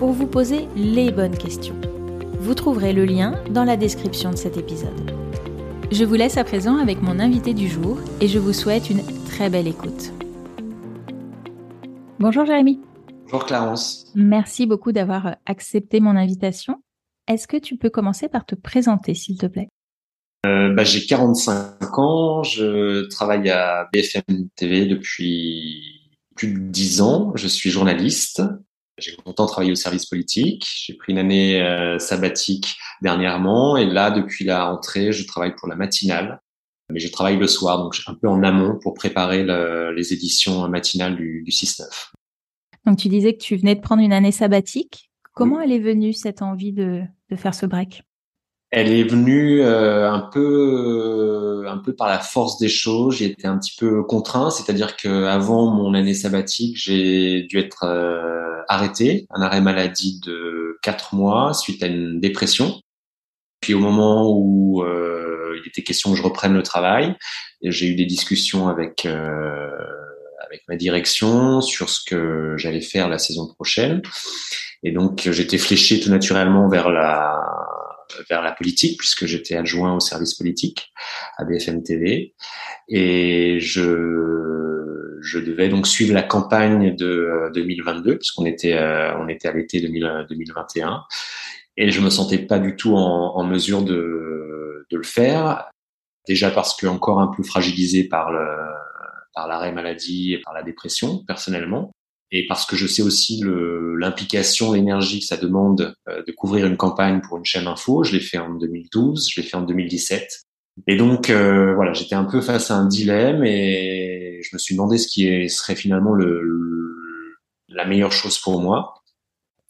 pour vous poser les bonnes questions. Vous trouverez le lien dans la description de cet épisode. Je vous laisse à présent avec mon invité du jour et je vous souhaite une très belle écoute. Bonjour Jérémy. Bonjour Clarence. Merci beaucoup d'avoir accepté mon invitation. Est-ce que tu peux commencer par te présenter, s'il te plaît? Euh, bah, J'ai 45 ans, je travaille à BFM TV depuis plus de 10 ans, je suis journaliste, j'ai longtemps travaillé au service politique. J'ai pris une année euh, sabbatique dernièrement et là, depuis la rentrée, je travaille pour la matinale. Mais je travaille le soir, donc un peu en amont pour préparer les éditions matinales du, du 6-9. Donc tu disais que tu venais de prendre une année sabbatique. Comment elle est venue cette envie de, de faire ce break? Elle est venue euh, un peu, un peu par la force des choses. J'ai été un petit peu contraint, c'est-à-dire que avant mon année sabbatique, j'ai dû être euh, arrêté, un arrêt maladie de quatre mois suite à une dépression. Puis au moment où euh, il était question que je reprenne le travail, j'ai eu des discussions avec avec ma direction sur ce que j'allais faire la saison prochaine. Et donc j'étais fléché tout naturellement vers la vers la politique puisque j'étais adjoint au service politique à BFM TV et je je devais donc suivre la campagne de 2022 puisqu'on était euh, on était à l'été 2021 et je me sentais pas du tout en, mesure de de le faire déjà parce que encore un peu fragilisé par le par l'arrêt maladie et par la dépression personnellement et parce que je sais aussi l'implication, l'énergie que ça demande euh, de couvrir une campagne pour une chaîne info. Je l'ai fait en 2012, je l'ai fait en 2017. Et donc euh, voilà, j'étais un peu face à un dilemme et je me suis demandé ce qui serait finalement le, la meilleure chose pour moi.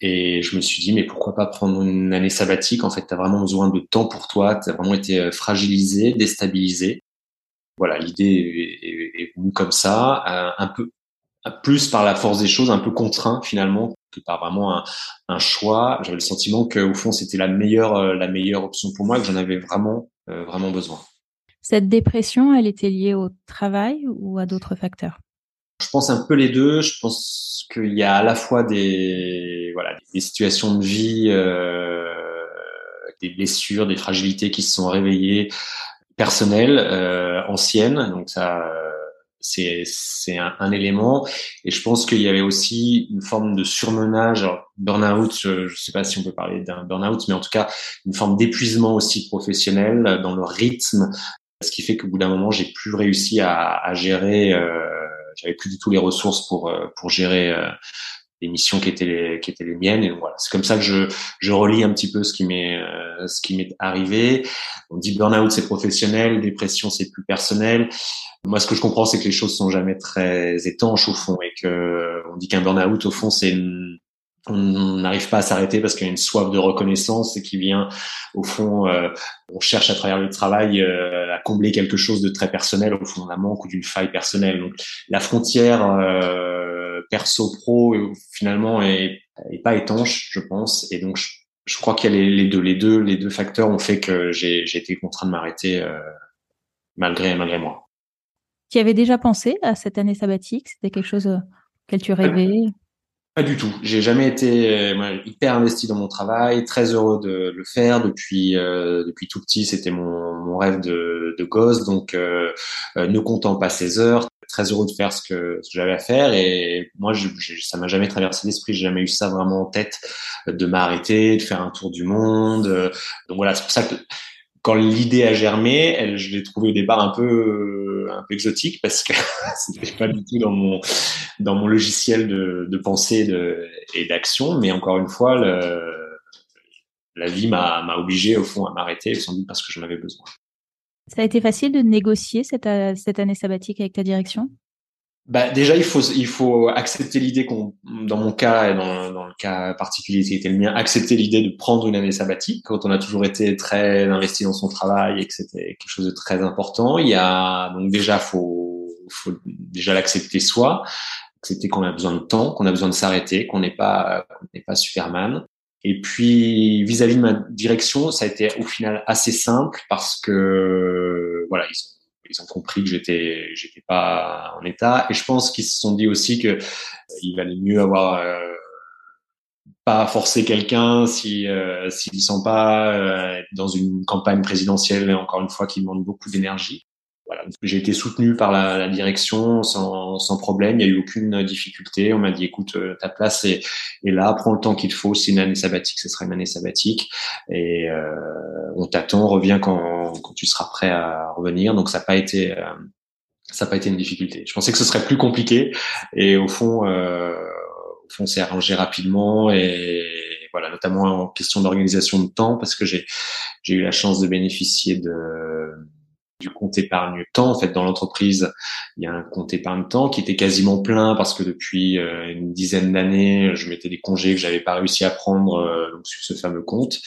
Et je me suis dit, mais pourquoi pas prendre une année sabbatique? En fait, tu as vraiment besoin de temps pour toi, tu as vraiment été euh, fragilisé, déstabilisé. Voilà, l'idée est, est, venue comme ça, un peu plus par la force des choses, un peu contraint finalement que par vraiment un, un choix. J'avais le sentiment que au fond c'était la meilleure euh, la meilleure option pour moi, que j'en avais vraiment euh, vraiment besoin. Cette dépression, elle était liée au travail ou à d'autres facteurs? Je pense un peu les deux. Je pense qu'il y a à la fois des voilà des situations de vie, euh, des blessures, des fragilités qui se sont réveillées personnelles, euh, anciennes. Donc ça c'est un, élément et je pense qu'il y avait aussi une forme de surmenage burn-out je, je sais pas si on peut parler d'un burn-out mais en tout cas une forme d'épuisement aussi professionnel dans le rythme ce qui fait qu'au bout d'un moment j'ai plus réussi à, à gérer euh, j'avais plus du tout les ressources pour euh, pour gérer euh, les missions qui étaient les, qui étaient les miennes. Et voilà, c'est comme ça que je, je relis un petit peu ce qui m'est euh, ce qui m'est arrivé. On dit burn-out c'est professionnel, dépression c'est plus personnel. Moi, ce que je comprends, c'est que les choses sont jamais très étanches au fond, et que on dit qu'un burn-out au fond c'est on n'arrive pas à s'arrêter parce qu'il y a une soif de reconnaissance et qui vient au fond euh, on cherche à travers le travail euh, à combler quelque chose de très personnel au fond d'un manque ou d'une faille personnelle donc la frontière perso pro finalement est, est, pas étanche, je pense. Et donc je, je crois qu'il y a les, deux, les deux, les deux facteurs ont fait que j'ai été contraint de m'arrêter euh, malgré malgré moi. Tu avais déjà pensé à cette année sabbatique? C'était quelque chose auquel tu rêvais? Pas du tout. J'ai jamais été euh, hyper investi dans mon travail, très heureux de le faire depuis euh, depuis tout petit. C'était mon, mon rêve de, de gosse, donc euh, ne comptant pas ses heures, très heureux de faire ce que, ce que j'avais à faire. Et moi, je, je, ça m'a jamais traversé l'esprit. J'ai jamais eu ça vraiment en tête de m'arrêter, de faire un tour du monde. Donc voilà, c'est pour ça que quand l'idée a germé, elle, je l'ai trouvée au départ un peu un peu exotique parce que c'était pas du tout dans mon dans mon logiciel de, de pensée et d'action. Mais encore une fois, la vie m'a obligé au fond à m'arrêter, sans doute parce que j'en avais besoin. Ça a été facile de négocier cette, cette année sabbatique avec ta direction? Bah déjà il faut il faut accepter l'idée qu'on dans mon cas et dans, dans le cas particulier qui était le mien accepter l'idée de prendre une année sabbatique quand on a toujours été très investi dans son travail et que c'était quelque chose de très important. Il y a donc déjà faut faut déjà l'accepter soi accepter qu'on a besoin de temps qu'on a besoin de s'arrêter qu'on n'est pas qu'on n'est pas Superman. Et puis vis-à-vis de ma direction ça a été au final assez simple parce que voilà ils ont compris que j'étais j'étais pas en état et je pense qu'ils se sont dit aussi que euh, il valait mieux avoir euh, pas forcer quelqu'un si euh, s'ils sont pas euh, dans une campagne présidentielle encore une fois qui demande beaucoup d'énergie voilà, j'ai été soutenu par la, direction sans, sans, problème. Il n'y a eu aucune difficulté. On m'a dit, écoute, euh, ta place est, est là. Prends le temps qu'il faut. C'est une année sabbatique. Ce sera une année sabbatique. Et on t'attend. Reviens quand, quand tu seras prêt à revenir. Donc ça n'a pas été euh, ça n'a pas été une difficulté. Je pensais que ce serait plus compliqué. Et au fond, euh, au fond, c'est arrangé rapidement et voilà, notamment en question d'organisation de temps parce que j'ai j'ai eu la chance de bénéficier de du compte épargne temps. En fait, dans l'entreprise, il y a un compte épargne temps qui était quasiment plein parce que depuis euh, une dizaine d'années, je mettais des congés que j'avais pas réussi à prendre euh, sur ce fameux compte.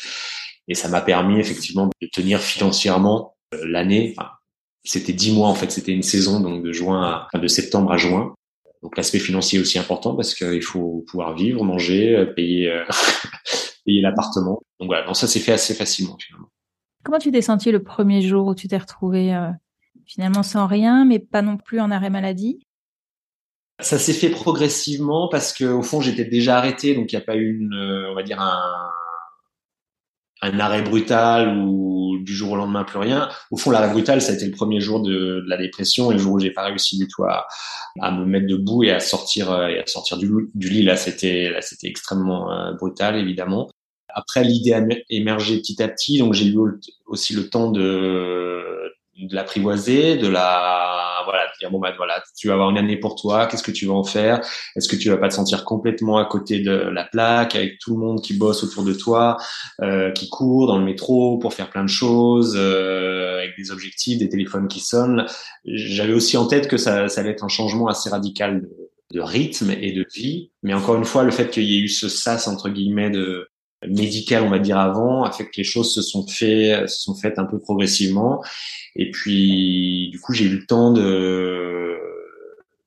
Et ça m'a permis effectivement de tenir financièrement euh, l'année. Enfin, c'était dix mois en fait, c'était une saison donc de juin à, de septembre à juin. Donc l'aspect financier est aussi important parce qu'il faut pouvoir vivre, manger, payer, payer l'appartement. Donc voilà, donc ça s'est fait assez facilement finalement. Comment tu t'es senti le premier jour où tu t'es retrouvé euh, finalement sans rien, mais pas non plus en arrêt maladie? Ça s'est fait progressivement parce que au fond j'étais déjà arrêté, donc il n'y a pas eu une, euh, on va dire un, un arrêt brutal ou du jour au lendemain plus rien. Au fond, l'arrêt brutal, ça a été le premier jour de, la dépression et le jour où j'ai pas réussi du tout à, à, me mettre debout et à sortir euh, et à sortir du, du lit. Là, c'était là, c'était extrêmement brutal, évidemment. Après, l'idée a émergé petit à petit, donc j'ai eu aussi le temps de, de l'apprivoiser, de la voilà, de dire bon bah voilà, tu vas avoir une année pour toi, qu'est-ce que tu vas en faire? Est-ce que tu vas pas te sentir complètement à côté de la plaque avec tout le monde qui bosse autour de toi, euh, qui court dans le métro pour faire plein de choses, euh, avec des objectifs, des téléphones qui sonnent? J'avais aussi en tête que ça, ça allait être un changement assez radical de, de rythme et de vie, mais encore une fois, le fait qu'il y ait eu ce sas entre guillemets de médical, on va dire avant, a fait que les choses se sont fait, se sont faites un peu progressivement. Et puis, du coup, j'ai eu le temps de,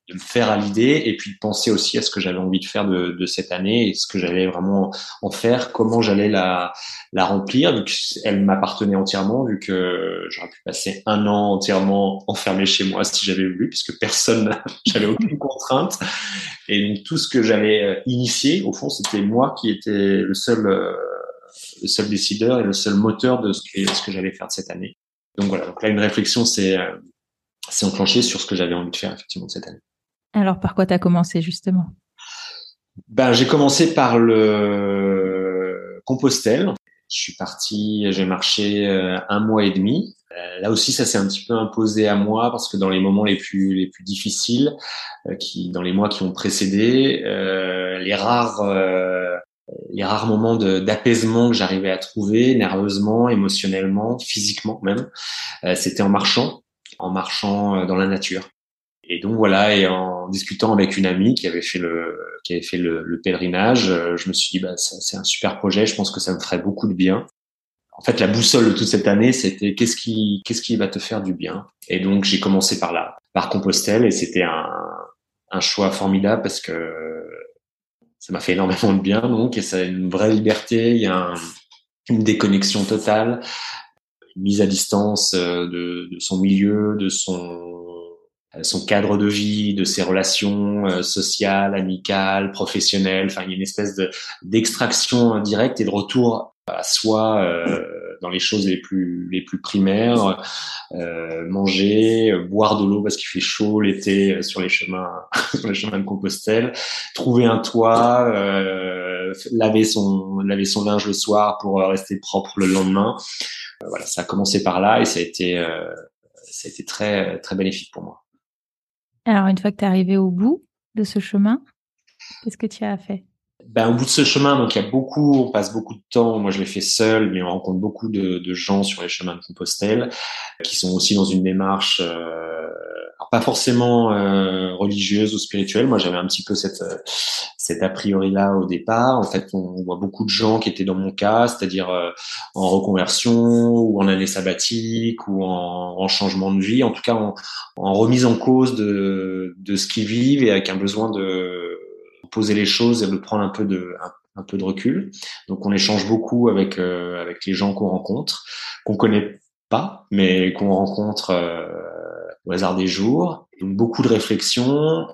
de me faire à l'idée et puis de penser aussi à ce que j'avais envie de faire de, de, cette année et ce que j'allais vraiment en faire, comment j'allais la, la remplir, vu qu'elle m'appartenait entièrement, vu que j'aurais pu passer un an entièrement enfermé chez moi si j'avais voulu, puisque personne, j'avais aucune contrainte. Et donc tout ce que j'avais euh, initié, au fond, c'était moi qui était le seul, euh, le seul décideur et le seul moteur de ce que, j'allais faire de cette année. Donc voilà, donc là une réflexion s'est euh, enclenchée sur ce que j'avais envie de faire effectivement cette année. Alors, par quoi tu as commencé justement? Ben, J'ai commencé par le Compostelle. Je suis parti, j'ai marché euh, un mois et demi. Euh, là aussi, ça s'est un petit peu imposé à moi parce que dans les moments les plus les plus difficiles, euh, qui dans les mois qui ont précédé, les rares les rares moments d'apaisement que j'arrivais à trouver, nerveusement, émotionnellement, physiquement même, c'était en marchant, en marchant dans la nature. Et donc voilà, et en discutant avec une amie qui avait fait le qui avait fait le, le pèlerinage, euh, je me suis dit bah c'est un super projet, je pense que ça me ferait beaucoup de bien. En fait, la boussole de toute cette année, c'était qu'est-ce qui qu'est-ce qui va te faire du bien? Et donc j'ai commencé par là, par Compostelle, et c'était un un choix formidable parce que ça m'a fait énormément de bien. Donc et ça a une vraie liberté, il y a une déconnexion totale, une mise à distance euh, de, de son milieu, de son son cadre de vie, de ses relations euh, sociales, amicales, professionnelles. Enfin, il y a une espèce de d'extraction directe et de retour à soi euh, dans les choses les plus les plus primaires. manger, boire de l'eau parce qu'il fait chaud l'été sur les chemins sur les chemins de Compostelle, trouver un toit, laver son laver son linge le soir pour rester propre le lendemain. voilà, ça a commencé par là et ça a été ça a été très très bénéfique pour moi. Alors, une fois que tu es arrivé au bout de ce chemin, qu'est-ce que tu as fait? Ben, au bout de ce chemin, donc il y a beaucoup, on passe beaucoup de temps. Moi, je l'ai fait seul, mais on rencontre beaucoup de, gens sur les chemins de Compostelle qui sont aussi dans une démarche, euh, pas forcément euh, religieuse ou spirituelle. Moi, j'avais un petit peu cette euh, cet a priori là au départ. En fait, on, voit beaucoup de gens qui étaient dans mon cas, c'est-à-dire euh, en reconversion ou en année sabbatique ou en, en changement de vie, en tout cas en, en remise en cause de de ce qu'ils vivent et avec un besoin de poser les choses et de prendre un peu de un, peu de recul. Donc on échange beaucoup avec euh, avec les gens qu'on rencontre, qu'on connaît pas, mais qu'on rencontre euh, au hasard des jours. Donc beaucoup de réflexions.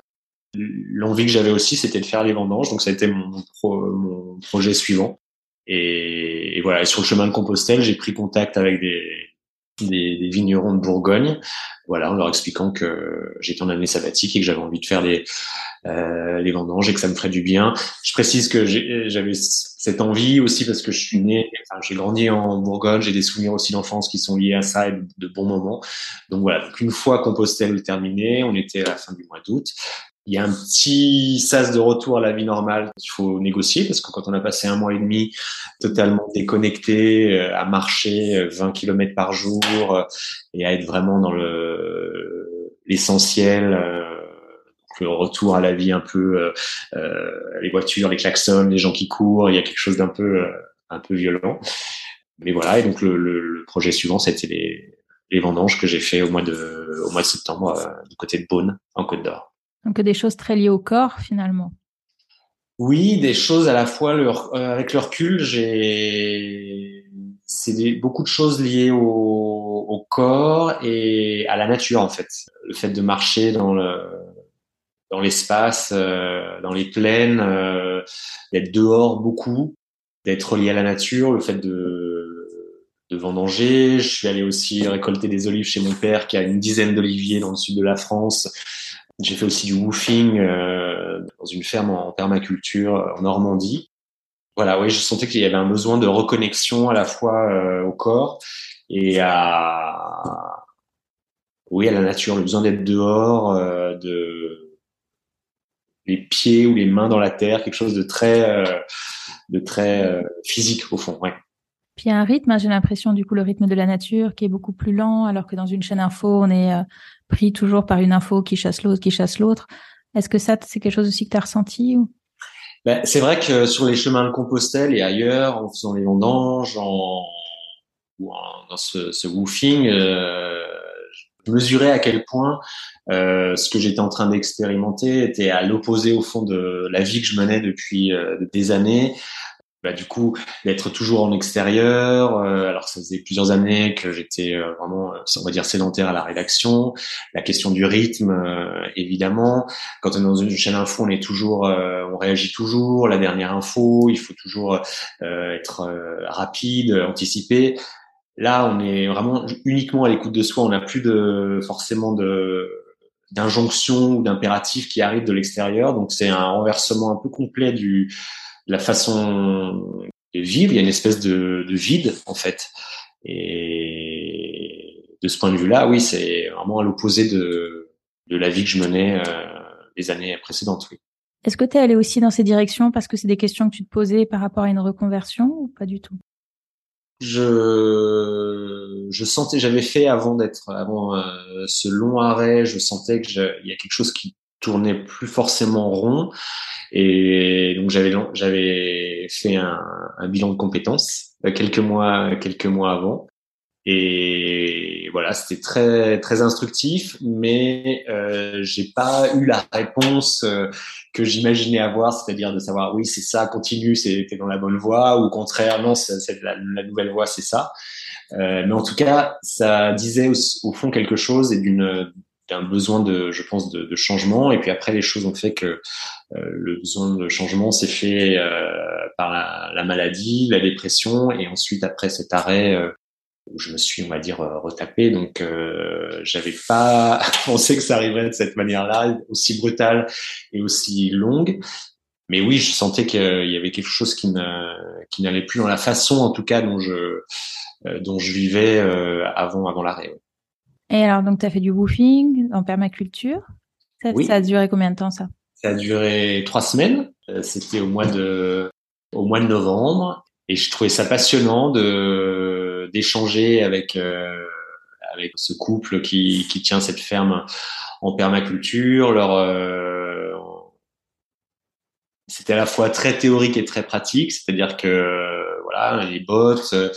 L'envie que j'avais aussi, c'était de faire les vendanges. Donc ça a été mon, mon projet suivant. Et, et, voilà. Et sur le chemin de Compostelle, j'ai pris contact avec des, des, des, vignerons de Bourgogne, voilà, en leur expliquant que j'étais en année sabbatique et que j'avais envie de faire les, euh, les vendanges et que ça me ferait du bien. Je précise que j'avais cette envie aussi parce que je suis né, enfin, j'ai grandi en Bourgogne, j'ai des souvenirs aussi d'enfance qui sont liés à ça et de, bons moments. Donc voilà, une fois Compostelle terminé, on était à la fin du mois d'août. Il y a un petit sas de retour à la vie normale qu'il faut négocier parce que quand on a passé un mois et demi totalement déconnecté, euh, à marcher 20 euh, km par jour euh, et à être vraiment dans le l'essentiel, le retour à la vie un peu, les voitures, les klaxons, les gens qui courent, il y a quelque chose d'un peu un peu violent. Mais voilà, et donc le, le, projet suivant, c'était les, les vendanges que j'ai fait au mois de au mois de septembre du côté de Beaune en Côte d'Or. Donc des choses très liées au corps finalement. Oui, des choses à la fois euh, avec le recul, j'ai c'est beaucoup de choses liées au, corps et à la nature en fait. Le fait de marcher dans le dans l'espace, euh, dans les plaines, euh, d'être dehors beaucoup, d'être lié à la nature, le fait de de vendanger. Je suis allé aussi récolter des olives chez mon père qui a une dizaine d'oliviers dans le sud de la France. J'ai fait aussi du woofing euh, dans une ferme en permaculture euh, en Normandie. Voilà, oui, je sentais qu'il y avait un besoin de reconnexion à la fois euh, au corps et à oui à la nature, le besoin d'être dehors, de les pieds ou les mains dans la terre, quelque chose de très de très physique au fond. Ouais. Puis il y a un rythme, hein, j'ai l'impression du coup le rythme de la nature qui est beaucoup plus lent, alors que dans une chaîne info on est pris toujours par une info qui chasse l'autre, qui chasse l'autre. Est-ce que ça, c'est quelque chose aussi que tu as ressenti ou... ben, C'est vrai que sur les chemins de Compostelle et ailleurs, en faisant les vendanges, en, ou dans ce, woofing, euh, je mesurais à quel point euh, ce que j'étais en train d'expérimenter était à l'opposé au fond de la vie que je menais depuis euh, des années, bah, du coup d'être toujours en extérieur. Euh, alors ça faisait plusieurs années que j'étais euh, vraiment, euh, on va dire, sédentaire à la rédaction. La question du rythme, évidemment. Quand on est dans une chaîne info, on est toujours, on réagit toujours. La dernière info, il faut toujours être rapide, anticiper. Là, on est vraiment uniquement à l'écoute de soi. On n'a plus de forcément de d'injonctions ou d'impératifs qui arrivent de l'extérieur. Donc c'est un renversement un peu complet du la façon de vivre, il y a une espèce de, de vide en fait. Et de ce point de vue-là, oui, c'est vraiment à l'opposé de, de la vie que je menais euh, les années précédentes. Oui. Est-ce que tu es allé aussi dans ces directions parce que c'est des questions que tu te posais par rapport à une reconversion ou pas du tout? Je, je sentais, j'avais fait avant d'être, avant euh, ce long arrêt, je sentais que il y a quelque chose qui tournait plus forcément rond et donc j'avais j'avais fait un, un, bilan de compétences euh, quelques mois quelques mois avant. Et voilà, c'était très très instructif, mais euh, j'ai pas eu la réponse euh, que j'imaginais avoir, c'est-à-dire de savoir oui c'est ça, continue, c'est dans la bonne voie, ou au contraire non, c'est la, nouvelle voie, c'est ça. Euh, mais en tout cas, ça disait au, au fond quelque chose et d'une d'un besoin de, je pense, de, de, changement. Et puis après, les choses ont fait que euh, le besoin de changement s'est fait euh, par la, la, maladie, la dépression, et ensuite après cet arrêt euh, où je me suis, on va dire, retapé. Donc, euh, j'avais pas pensé que ça arriverait de cette manière-là, aussi brutale et aussi longue. Mais oui, je sentais qu'il y avait quelque chose qui n'allait plus dans la façon, en tout cas, dont je dont je vivais avant avant l'arrêt. Et alors, donc, tu as fait du woofing en permaculture. Ça, ça a duré combien de temps, ça? Ça a duré trois semaines. C'était au mois de au mois de novembre et je trouvais ça passionnant de d'échanger avec avec ce couple qui qui tient cette ferme en permaculture. Leur c'était à la fois très théorique et très pratique, c'est-à-dire que voilà, les bottes, euh,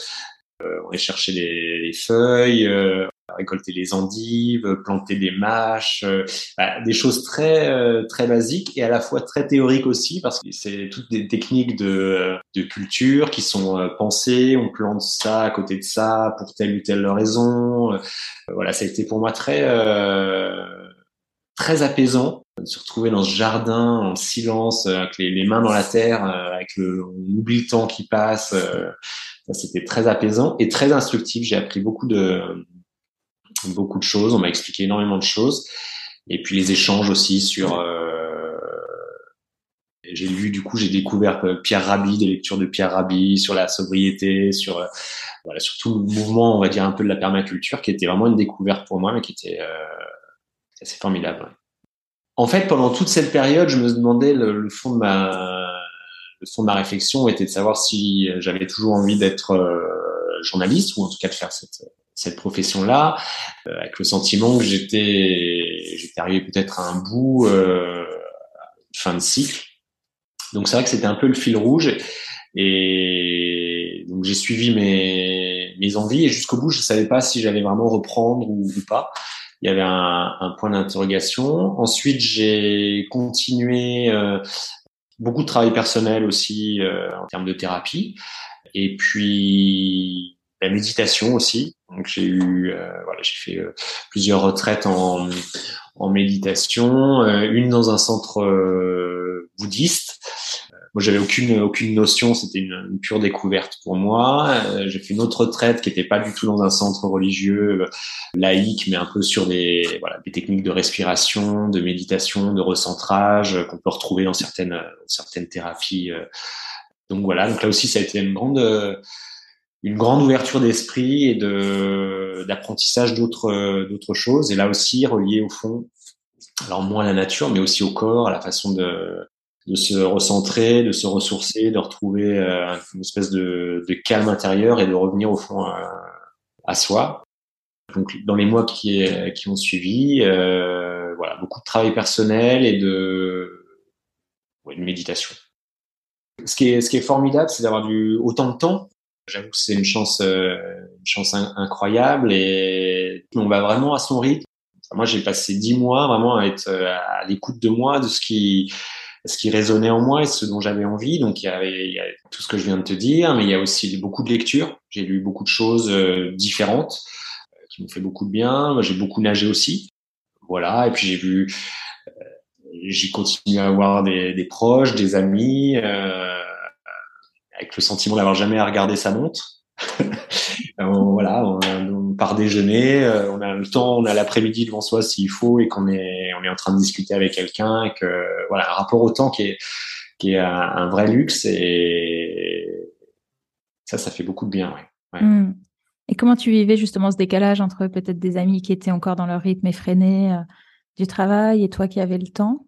on allait chercher les, feuilles, euh, récolter les endives, planter des mâches, euh, bah, des choses très très basiques et à la fois très théoriques aussi parce que c'est toutes des techniques de, de culture qui sont pensées. On plante ça à côté de ça pour telle ou telle raison. voilà, ça a été pour moi très très apaisant de se retrouver dans ce jardin en silence, euh, avec les, mains dans la terre, euh, avec le, on oublie le temps qui passe. Euh, c'était très apaisant et très instructif. J'ai appris beaucoup de beaucoup de choses. On m'a expliqué énormément de choses. Et puis les échanges aussi sur. j'ai lu du coup, j'ai découvert Pierre Rabhi, des lectures de Pierre Rabhi sur la sobriété, sur voilà, sur tout le mouvement, on va dire un peu de la permaculture, qui était vraiment une découverte pour moi, mais qui était assez formidable. En fait, pendant toute cette période, je me demandais le, fond de ma le fond de ma réflexion était de savoir si j'avais toujours envie d'être euh, journaliste ou en tout cas de faire cette cette profession-là, euh, avec le sentiment que j'étais j'étais arrivé peut-être à un bout euh, fin de cycle. Donc c'est vrai que c'était un peu le fil rouge et donc j'ai suivi mes mes envies et jusqu'au bout je savais pas si j'allais vraiment reprendre ou, ou pas il y avait un, un point d'interrogation. Ensuite, j'ai continué euh, beaucoup de travail personnel aussi euh, en termes de thérapie, et puis la méditation aussi. Donc j'ai eu, euh, voilà, j'ai fait plusieurs retraites en, en méditation, une dans un centre bouddhiste moi, j'avais aucune aucune notion. C'était une, pure découverte pour moi. Euh, j'ai fait une autre retraite qui n'était pas du tout dans un centre religieux euh, laïque, mais un peu sur des voilà des techniques de respiration, de méditation, de recentrage euh, qu'on peut retrouver dans certaines certaines thérapies. Donc voilà. Donc là aussi, ça a été une grande une grande ouverture d'esprit et de d'apprentissage d'autres d'autres choses. Et là aussi relié au fond alors moins à la nature, mais aussi au corps, à la façon de, de se recentrer, de se ressourcer, de retrouver euh, une espèce de, de, calme intérieur et de revenir au fond à, euh, à soi. Donc dans les mois qui, qui ont suivi, euh, voilà, beaucoup de travail personnel et de, ouais, de méditation. Ce qui est, ce qui est formidable, c'est d'avoir du autant de temps. J'avoue que c'est une chance, euh, une chance incroyable et on va vraiment à son rythme. Moi, j'ai passé dix mois vraiment à être à l'écoute de moi, de ce qui, ce qui résonnait en moi et ce dont j'avais envie. Donc il y, avait, a tout ce que je viens de te dire, mais il y a aussi beaucoup de lectures. J'ai lu beaucoup de choses euh, différentes euh, qui m'ont fait beaucoup de bien. J'ai beaucoup nagé aussi. Voilà. Et puis j'ai vu, euh, j'ai continué à avoir des, proches, des amis, euh, avec le sentiment d'avoir jamais à regarder sa montre. on, voilà, on, part déjeuner, euh, on a le temps, on a l'après-midi devant soi s'il faut et qu'on est, en train de discuter avec quelqu'un et que voilà, un rapport au temps qui est, un, vrai luxe et ça, ça fait beaucoup de bien. Hmm. Et comment tu vivais justement ce décalage entre peut-être des amis qui étaient encore dans leur rythme effréné euh, du travail et toi qui avais le temps?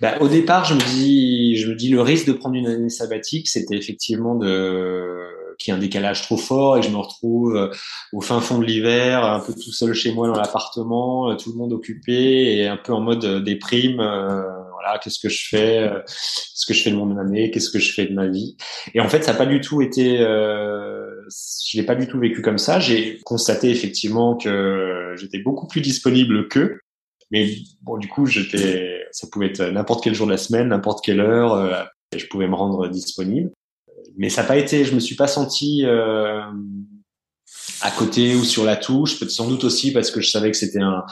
Bah, au départ, je me dis, je me dis le risque de prendre une année sabbatique, c'était effectivement de qu'il y ait un décalage trop fort et je me retrouve euh, au fin fond de l'hiver, un peu tout seul chez moi dans l'appartement, euh, tout le monde occupé et un peu en mode euh, déprime. voilà, qu'est-ce que je fais Qu'est-ce que je fais de mon année Qu'est-ce que je fais de ma vie Et en fait, ça n'a pas du tout été. Euh, je l'ai pas du tout vécu comme ça. J'ai constaté effectivement que j'étais beaucoup plus disponible qu'eux. Mais bon, du coup, j'étais, ça pouvait être n'importe quel jour de la semaine, n'importe quelle heure, et je pouvais me rendre disponible mais ça n'a pas été, je me suis pas senti euh, à côté ou sur la touche. Peut-être sans doute aussi parce que je savais que c'était un,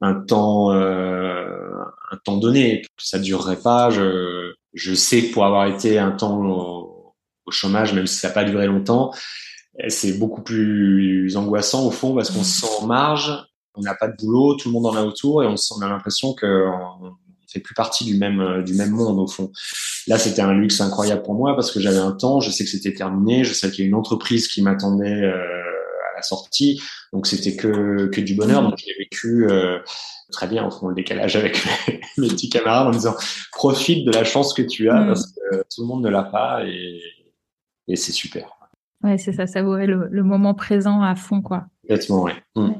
un temps, euh, un temps donné, ça durerait pas. Je, je sais que pour avoir été un temps au, chômage, même si ça n'a pas duré longtemps, c'est beaucoup plus angoissant au fond parce qu'on se sent en marge, on n'a pas de boulot, tout le monde en a autour et on, on a l'impression que fait plus partie du même euh, du même monde au fond. Là, c'était un luxe incroyable pour moi parce que j'avais un temps, je sais que c'était terminé, je sais qu'il y a une entreprise qui m'attendait euh, à la sortie. Donc c'était que que du bonheur. Donc j'ai vécu euh, très bien en fond le décalage avec mes, petits camarades en disant profite de la chance que tu as mm. parce que tout le monde ne l'a pas et, et c'est super. Ouais, c'est ça, savourer le, le, moment présent à fond, quoi. Complètement, ouais. Mm.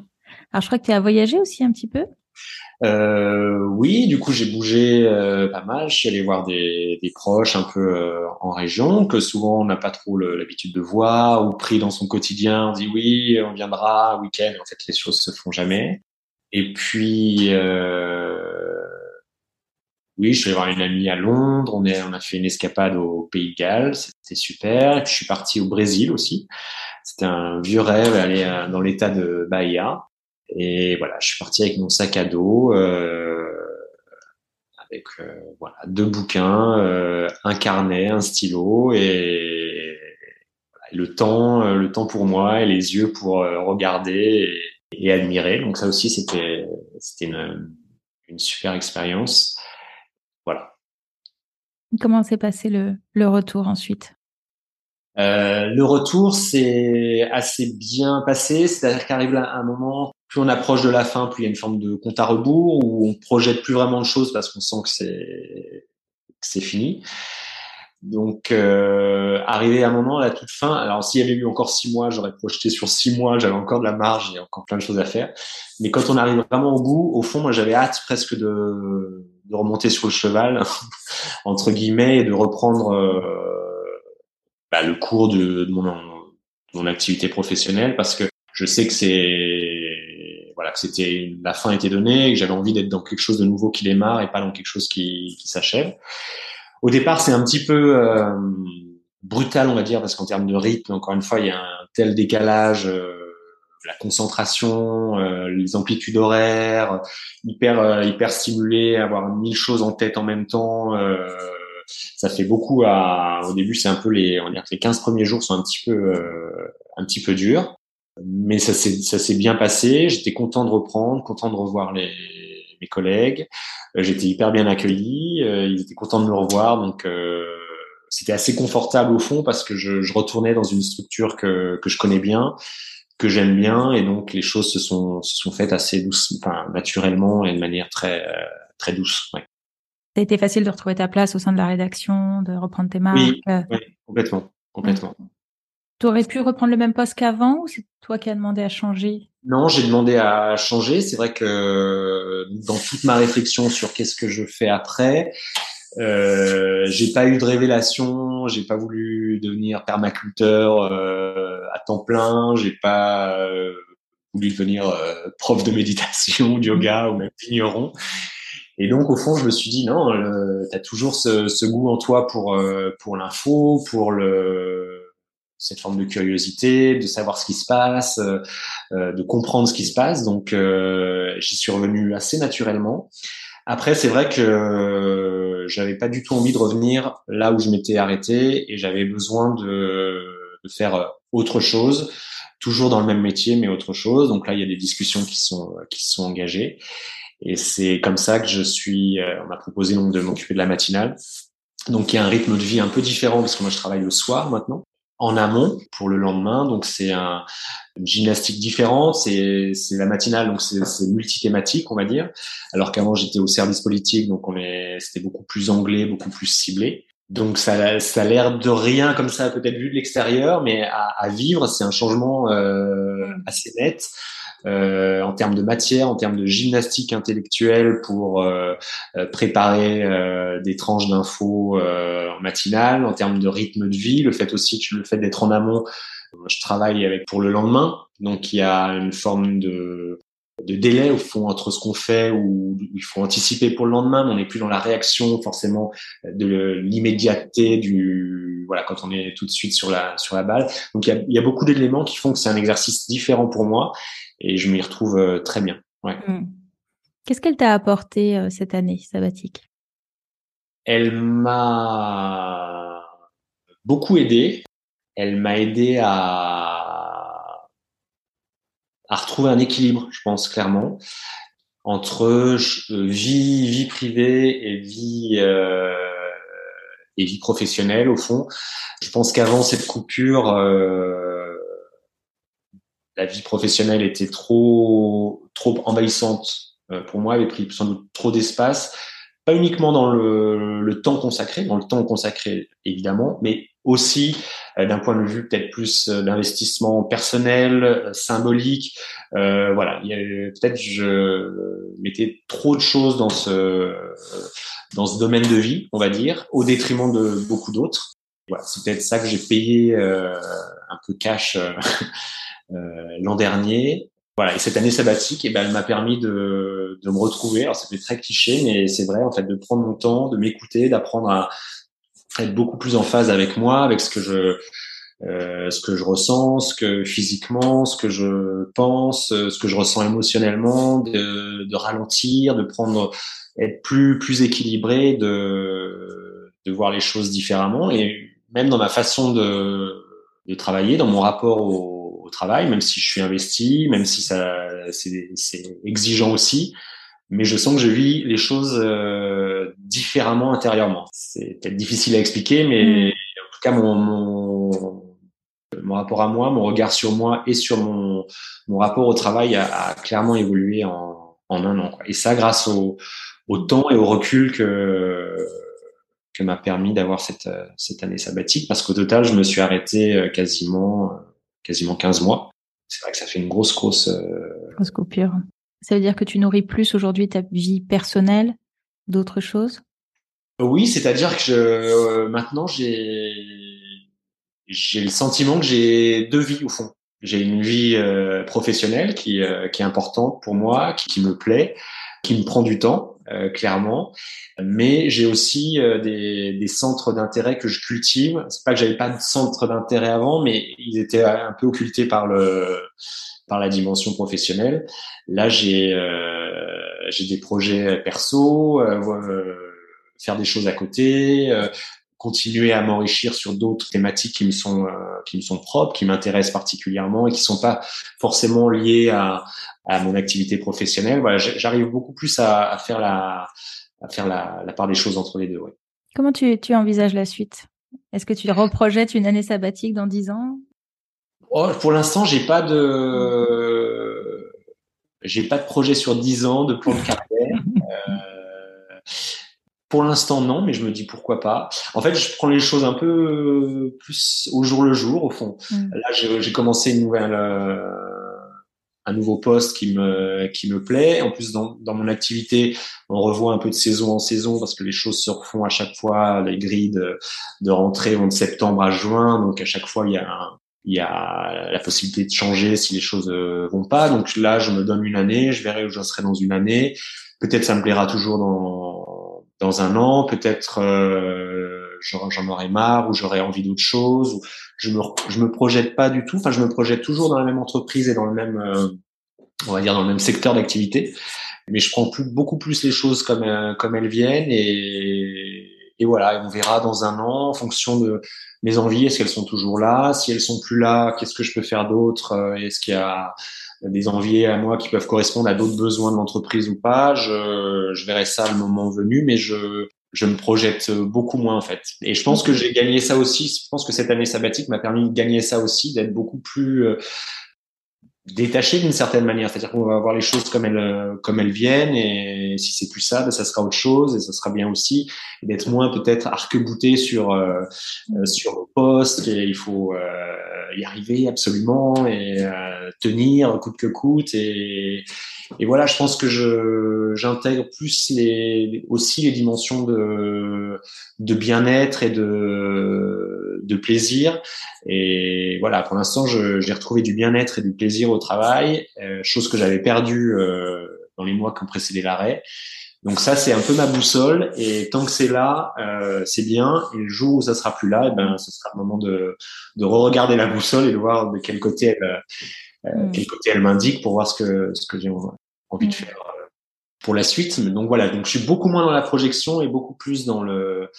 Alors, je crois que tu as voyagé aussi un petit peu? Euh, oui, du coup, j'ai bougé euh, pas mal. Je suis allé voir des, des proches un peu euh, en région que souvent on n'a pas trop l'habitude de voir ou pris dans son quotidien. On dit oui, on viendra week-end. En fait, les choses se font jamais. Et puis, euh, oui, je suis allé voir une amie à Londres. On, est, on a fait une escapade au Pays de Galles. C'était super. Je suis parti au Brésil aussi. C'était un vieux rêve, aller dans l'état de Bahia. Et voilà, je suis parti avec mon sac à dos, euh, avec euh, voilà deux bouquins, euh, un carnet, un stylo et, le temps, le temps pour moi et les yeux pour regarder et, admirer. Donc ça aussi, c'était c'était une, une super expérience. Voilà. Comment s'est passé le, le retour ensuite? Euh, le retour, c'est assez bien passé. C'est-à-dire qu'arrive un moment, plus on approche de la fin, plus il y a une forme de compte à rebours où on projette plus vraiment de choses parce qu'on sent que c'est c'est fini. Donc, euh, arrivé à un moment, à la toute fin, alors s'il y avait eu encore six mois, j'aurais projeté sur six mois, j'avais encore de la marge, et encore plein de choses à faire. Mais quand on arrive vraiment au bout, au fond, moi j'avais hâte presque de, de remonter sur le cheval, entre guillemets, et de reprendre euh, bah, le cours de, mon, activité professionnelle parce que je sais que c'est c'était la fin était donnée, que j'avais envie d'être dans quelque chose de nouveau qui démarre et pas dans quelque chose qui, qui s'achève. Au départ, c'est un petit peu euh, brutal, on va dire, parce qu'en termes de rythme, encore une fois, il y a un tel décalage, euh, la concentration, euh, les amplitudes horaires, hyper euh, hyper stimulé, avoir mille choses en tête en même temps ça fait beaucoup à, au début, c'est un peu les, on va dire que les 15 premiers jours sont un petit peu, euh, un petit peu durs. Mais ça s'est, bien passé. J'étais content de reprendre, content de revoir les, mes collègues. Euh, j'étais hyper bien accueilli. Euh, ils étaient contents de me revoir. Donc, c'était assez confortable au fond parce que je, je, retournais dans une structure que, que je connais bien, que j'aime bien. Et donc, les choses se sont, se sont faites assez douce, enfin, naturellement et de manière très, très douce. Ouais. Ça a été facile de retrouver ta place au sein de la rédaction, de reprendre tes marques. Oui, complètement, complètement. Tu aurais pu reprendre le même poste qu'avant ou c'est toi qui as demandé à changer? Non, j'ai demandé à changer. C'est vrai que dans toute ma réflexion sur qu'est-ce que je fais après, euh, j'ai pas eu de révélation. J'ai pas voulu devenir permaculteur euh, à temps plein. J'ai pas euh, voulu devenir euh, prof de méditation, de yoga ou même vigneron. Et donc, au fond, je me suis dit, non, tu as toujours ce, ce, goût en toi pour, euh, pour l'info, pour le, cette forme de curiosité, de savoir ce qui se passe, euh, euh de comprendre ce qui se passe. Donc, euh, j'y suis revenu assez naturellement. Après, c'est vrai que j'avais pas du tout envie de revenir là où je m'étais arrêté et j'avais besoin de, de faire autre chose, toujours dans le même métier, mais autre chose. Donc là, il y a des discussions qui sont qui sont engagées. Et c'est comme ça que je suis. Euh, on m'a proposé donc de m'occuper de la matinale. Donc il y a un rythme de vie un peu différent parce que moi je travaille le soir maintenant en amont pour le lendemain. Donc c'est un, une gymnastique différente. C'est la matinale donc c'est c'est multithématique on va dire. Alors qu'avant j'étais au service politique donc on est c'était beaucoup plus anglais, beaucoup plus ciblé. Donc ça, ça a l'air de rien comme ça peut-être vu de l'extérieur, mais à, à vivre c'est un changement euh, assez net euh, en termes de matière, en termes de gymnastique intellectuelle pour euh, euh préparer euh, des tranches d'infos euh, en matinale, en termes de rythme de vie, le fait aussi que le fait d'être en amont, je travaille avec pour le lendemain, donc il y a une forme de de délai au fond entre ce qu'on fait ou il faut anticiper pour le lendemain mais on n'est plus dans la réaction forcément de l'immédiateté du voilà quand on est tout de suite sur la sur la balle donc il y a, il y a beaucoup d'éléments qui font que c'est un exercice différent pour moi et je m'y retrouve euh, très bien. Ouais. Mmh. Qu'est-ce qu'elle t'a apporté euh, cette année sabbatique? Elle m'a beaucoup aidé. Elle m'a aidé à, à retrouver un équilibre, je pense clairement, entre euh, vie, vie privée et vie euh, et vie professionnelle au fond. Je pense qu'avant cette coupure, euh, la vie professionnelle était trop trop envahissante pour moi, avait pris sans doute trop d'espace, pas uniquement dans le, temps consacré, dans le temps consacré évidemment, mais aussi euh, d'un point de vue peut-être plus euh, d'investissement personnel, euh, symbolique. Euh, voilà, peut-être je mettais trop de choses dans ce dans ce domaine de vie, on va dire, au détriment de beaucoup d'autres. Voilà, c'est peut-être ça que j'ai payé un peu cash l'an dernier. Voilà, et cette année sabbatique, eh ben, elle m'a permis de, de me retrouver. Alors, ça fait très cliché, mais c'est vrai, en fait, de prendre mon temps, de m'écouter, d'apprendre à, être beaucoup plus en phase avec moi, avec ce que je euh, ce que je ressens, ce que physiquement, ce que je pense, euh, ce que je ressens émotionnellement, de, de ralentir, de prendre, être plus plus équilibré, de de voir les choses différemment et même dans ma façon de de travailler, dans mon rapport au, au travail, même si je suis investi, même si ça c'est exigeant aussi, mais je sens que je vis les choses euh, différemment intérieurement. C'est peut-être difficile à expliquer, mais mm. en tout cas, mon, mon, mon, rapport à moi, mon regard sur moi et sur mon, mon rapport au travail a, a clairement évolué en, en un an. Quoi. Et ça, grâce au, au temps et au recul que que m'a permis d'avoir cette, cette année sabbatique, parce qu'au total, je me suis arrêté euh, quasiment quasiment 15 mois. C'est vrai que ça fait une grosse, grosse... Grosse coupure. Ça veut dire que tu nourris plus aujourd'hui ta vie personnelle d'autres choses? Oui, c'est-à-dire que je, euh, maintenant j'ai j'ai le sentiment que j'ai deux vies au fond. J'ai une vie euh, professionnelle qui, euh, qui est importante pour moi, qui, qui, me plaît, qui me prend du temps, clairement. Mais j'ai aussi des, des centres d'intérêt que je cultive. C'est pas que j'avais pas de centre d'intérêt avant, mais ils étaient un peu occultés par le par la dimension professionnelle. Là, j'ai euh, j'ai des projets perso, euh, euh, faire des choses à côté, continuer à m'enrichir sur d'autres thématiques qui me sont qui me sont propres, qui m'intéressent particulièrement et qui sont pas forcément liées à, à mon activité professionnelle. Voilà, j'arrive beaucoup plus à, à, faire la à faire la, la, part des choses entre les deux. Ouais. Comment tu, tu envisages la suite? Est-ce que tu reprojettes une année sabbatique dans dix ans? Oh, pour l'instant, j'ai pas de, j'ai pas de projet sur 10 ans, de plan de carrière. Euh, pour l'instant, non, mais je me dis pourquoi pas. En fait, je prends les choses un peu plus au jour le jour, au fond. Mm. Là, j'ai commencé une nouvelle, euh, un nouveau poste qui me qui me plaît. En plus, dans, dans mon activité, on revoit un peu de saison en saison parce que les choses se refont à chaque fois. Les grilles de, de rentrée vont de septembre à juin, donc à chaque fois il y a un, il y a la possibilité de changer si les choses euh, vont pas. Donc là, je me donne une année, je verrai où je serai dans une année. Peut-être ça me plaira toujours dans dans un an. Peut-être euh, j'en aurai marre ou j'aurai envie d'autre chose. Ou je me je me projette pas du tout. Enfin, je me projette toujours dans la même entreprise et dans le même euh, on va dire dans le même secteur d'activité. Mais je prends plus beaucoup plus les choses comme euh, comme elles viennent et et voilà, on verra dans un an en fonction de mes envies, est-ce qu'elles sont toujours là? Si elles sont plus là, qu'est-ce que je peux faire d'autre? Euh, Est-ce qu'il y a des envies à moi qui peuvent correspondre à d'autres besoins de l'entreprise ou pas je, je verrai ça le moment venu, mais je, je me projette beaucoup moins en fait. Et je pense que j'ai gagné ça aussi. Je pense que cette année sabbatique m'a permis de gagner ça aussi, d'être beaucoup plus euh, détaché d'une certaine manière. C'est-à-dire qu'on va voir les choses comme elles, euh, comme elles viennent et si c'est plus ça, ben ça sera autre chose et ça sera bien aussi. D'être moins peut-être arc-bouté sur, euh, euh, sur le poste et il faut y arriver absolument et tenir coûte que coûte et, et voilà, je pense que je j'intègre plus les aussi les dimensions de de bien-être et de de plaisir. Et voilà, pour l'instant, j'ai retrouvé du bien-être et du plaisir au travail, euh, chose que j'avais perdue euh, dans les mois qui ont précédé l'arrêt. Donc ça, c'est un peu ma boussole. Et tant que c'est là, euh, c'est bien. Et le jour où ça sera plus là, et eh ben, ce sera le moment de, de re-regarder la boussole et de voir de quel côté elle, euh, mm. quel côté elle m'indique pour voir ce que ce que j'ai envie de mm. faire euh, pour la suite. Mais donc voilà, donc je suis beaucoup moins dans la projection et beaucoup plus dans le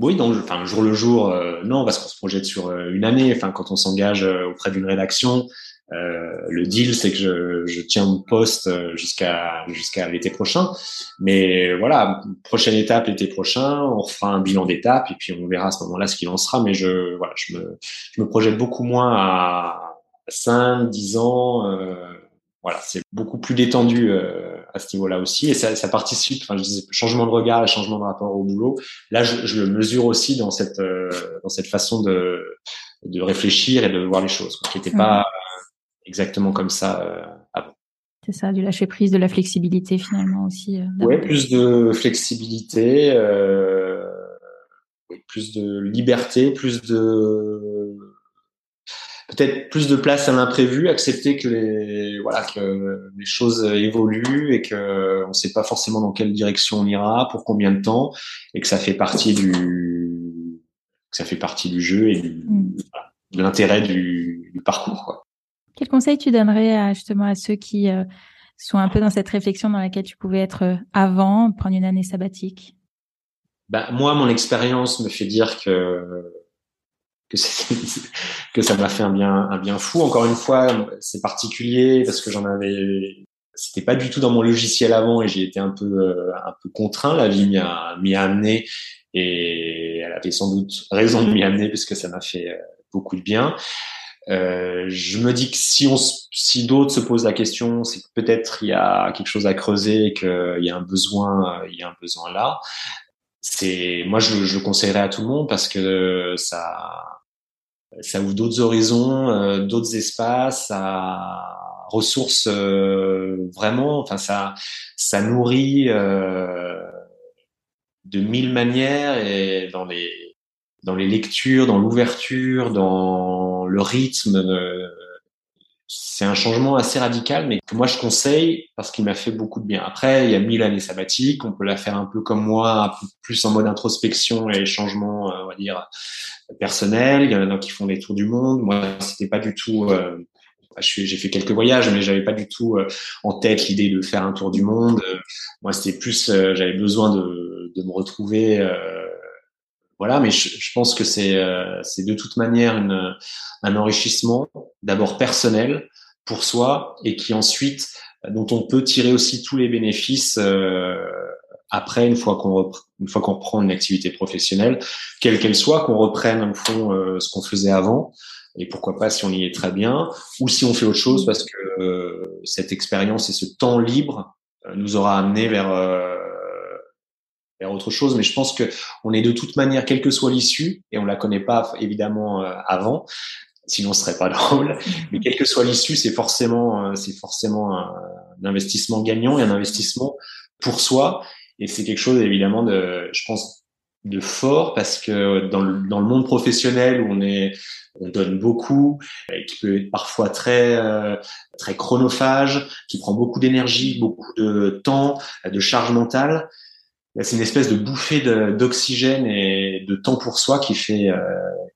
oui, le, enfin, jour le jour, euh, non, parce qu'on se projette sur une année. Enfin, quand on s'engage auprès d'une rédaction, euh, le deal, c'est que je, je, tiens mon poste jusqu'à jusqu'à l'été prochain. Mais voilà, prochaine étape l'été prochain, on refera un bilan d'étape et puis on verra à ce moment-là ce qu'il en sera. Mais je voilà, je me je me projette beaucoup moins à 5, 10 ans. Euh, voilà, c'est beaucoup plus détendu euh, à ce niveau-là aussi, et ça, ça participe. Enfin, je disais changement de regard, changement de rapport au boulot. Là, je, je le mesure aussi dans cette euh, dans cette façon de de réfléchir et de voir les choses, qui n'était pas mmh. Exactement comme ça euh, avant. C'est ça, du lâcher prise, de la flexibilité finalement aussi. Euh, oui, plus de flexibilité, euh, plus de liberté, plus de peut-être plus de place à l'imprévu, accepter que les voilà que les choses évoluent et que on ne sait pas forcément dans quelle direction on ira, pour combien de temps, et que ça fait partie du que ça fait partie du jeu et du, mm. de l'intérêt du, du, parcours. Quoi. Quel conseil tu donnerais à, justement à ceux qui euh, sont un peu dans cette réflexion dans laquelle tu pouvais être euh, avant, prendre une année sabbatique? Bah, moi, mon expérience me fait dire que que, ça m'a fait un bien un bien fou. Encore une fois, c'est particulier parce que j'en avais c'était pas du tout dans mon logiciel avant et j'ai été un peu euh, un peu contraint. La vie m'y a amené et elle avait sans doute raison de m'y amener parce que ça m'a fait beaucoup de bien. Euh, je me dis que si si d'autres se posent la question, c'est que peut-être il y a quelque chose à creuser et qu'il y a un besoin il y a un besoin là. C'est moi je, je, le conseillerais à tout le monde parce que ça ça ouvre d'autres horizons, euh, d'autres espaces, ça ressource euh, vraiment, enfin ça ça nourrit euh, de mille manières et dans les dans les lectures, dans l'ouverture, dans le rythme c'est un changement assez radical, mais que moi je conseille parce qu'il m'a fait beaucoup de bien. Après, il y a mille années sabbatiques, on peut la faire un peu comme moi, plus en mode introspection et changement, euh, on va dire, personnel. Il y en a qui font des tours du monde. Moi, c'était pas du tout. Euh, j'ai fait quelques voyages, mais j'avais pas du tout euh, en tête l'idée de faire un tour du monde. moi, c'était plus, j'avais besoin de, de, me retrouver voilà, mais je, je pense que c'est euh, de toute manière une, un enrichissement, d'abord personnel pour soi, et qui ensuite dont on peut tirer aussi tous les bénéfices euh, après une fois qu'on une fois qu'on reprend une activité professionnelle, quelle qu'elle soit, qu'on reprenne au fond euh, ce qu'on faisait avant, et pourquoi pas si on y est très bien, ou si on fait autre chose parce que cette expérience et ce temps libre nous aura amené vers autre chose. Mais je pense que on est de toute manière, quelle que soit l'issue, et on la connaît pas évidemment euh, avant, sinon ce serait pas drôle. Mais quelle que soit l'issue, c'est forcément, euh, c'est forcément un, investissement gagnant et un investissement pour soi. Et c'est quelque chose évidemment de, je pense, de fort parce que dans le, dans le monde professionnel où on est, on donne beaucoup, qui peut être parfois très euh, très chronophage, qui prend beaucoup d'énergie, beaucoup de temps, de charge mentale c'est une espèce de bouffée d'oxygène et de temps pour soi qui fait euh,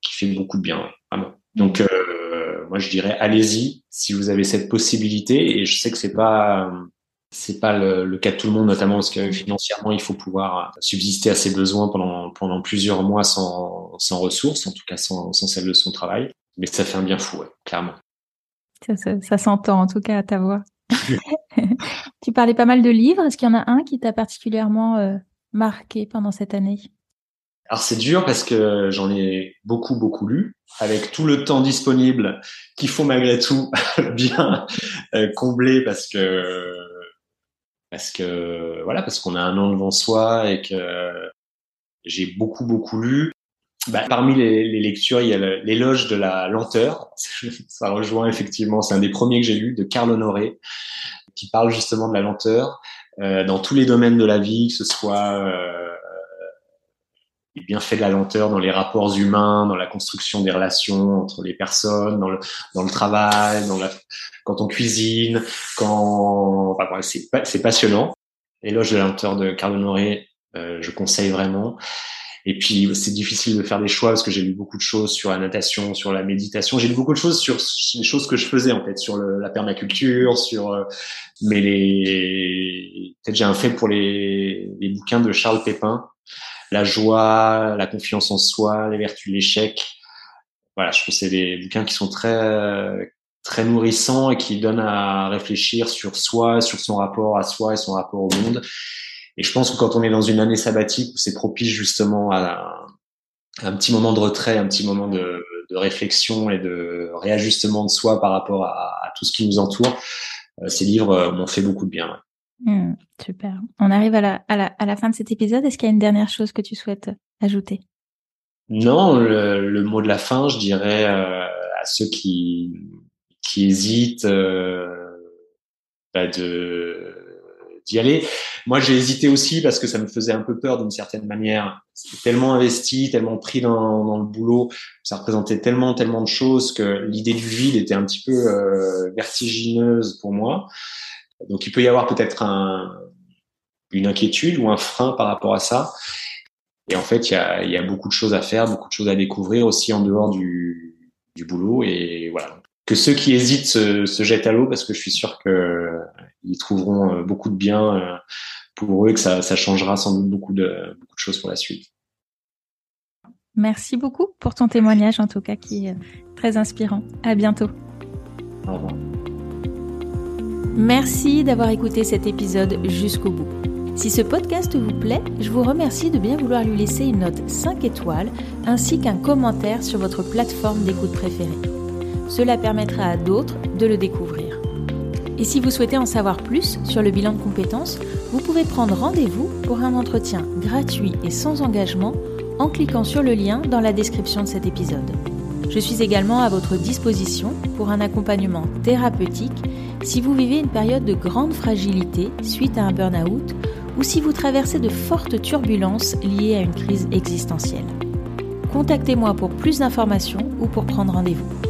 qui fait beaucoup de bien, vraiment. Donc euh, moi je dirais allez-y si vous avez cette possibilité et je sais que c'est pas c'est pas le, cas de tout le monde notamment parce que financièrement il faut pouvoir subsister à ses besoins pendant pendant plusieurs mois sans sans ressources en tout cas sans sans celle de son travail mais ça fait un bien fou clairement. Ça, ça, ça s'entend en tout cas à ta voix. tu parlais pas mal de livres. Est-ce qu'il y en a un qui t'a particulièrement euh, marqué pendant cette année? Alors c'est dur parce que j'en ai beaucoup beaucoup lu avec tout le temps disponible qu'il faut malgré tout bien euh, combler parce que parce que voilà parce qu'on a un an devant soi et que j'ai beaucoup beaucoup lu. Bah, parmi les, les, lectures, il y a l'éloge de la lenteur. Ça rejoint effectivement, c'est un des premiers que j'ai lu de Carl Honoré qui parle justement de la lenteur dans tous les domaines de la vie, que ce soit euh, les bienfaits de la lenteur dans les rapports humains, dans la construction des relations entre les personnes, dans le, dans le travail, dans la, quand on cuisine, quand enfin, c'est passionnant. Éloge de la lenteur de Carl Honoré, euh, je conseille vraiment. Et puis c'est difficile de faire des choix parce que j'ai lu beaucoup de choses sur la natation, sur la méditation. J'ai lu beaucoup de choses sur les choses que je faisais en fait, sur la permaculture, sur euh, mais les peut-être j'ai un fait pour les, bouquins de Charles Pépin, la joie, la confiance en soi, les vertus l'échec. Voilà, je trouve que c'est des bouquins qui sont très très nourrissants et qui donnent à réfléchir sur soi, sur son rapport à soi et son rapport au monde. Et je pense que quand on est dans une année sabbatique où c'est propice justement à, un petit moment de retrait, un petit moment de, de, réflexion et de réajustement de soi par rapport à, tout ce qui nous entoure, ces livres m'ont fait beaucoup de bien. Mmh, super. On arrive à la, à, la, à la fin de cet épisode. Est-ce qu'il y a une dernière chose que tu souhaites ajouter? Non, le, mot de la fin, je dirais à ceux qui, qui hésitent bah de d'y aller. Moi, j'ai hésité aussi parce que ça me faisait un peu peur d'une certaine manière. C'était tellement investi, tellement pris dans, dans, le boulot, ça représentait tellement, tellement de choses que l'idée du vide était un petit peu euh, vertigineuse pour moi. Donc, il peut y avoir peut-être un, une inquiétude ou un frein par rapport à ça. Et en fait, il y a, y a, beaucoup de choses à faire, beaucoup de choses à découvrir aussi en dehors du, du boulot. Et voilà que ceux qui hésitent se, jettent à l'eau parce que je suis sûr qu'ils trouveront euh, beaucoup de bien euh, pour eux et que ça, changera sans doute beaucoup de, beaucoup de choses pour la suite. Merci beaucoup pour ton témoignage en tout cas qui est très inspirant. À bientôt. Au revoir. Merci d'avoir écouté cet épisode jusqu'au bout. Si ce podcast vous plaît, je vous remercie de bien vouloir lui laisser une note 5 étoiles ainsi qu'un commentaire sur votre plateforme d'écoute préférée. Cela permettra à d'autres de le découvrir. Et si vous souhaitez en savoir plus sur le bilan de compétences, vous pouvez prendre rendez-vous pour un entretien gratuit et sans engagement en cliquant sur le lien dans la description de cet épisode. Je suis également à votre disposition pour un accompagnement thérapeutique si vous vivez une période de grande fragilité suite à un burn-out ou si vous traversez de fortes turbulences liées à une crise existentielle. Contactez-moi pour plus d'informations ou pour prendre rendez-vous.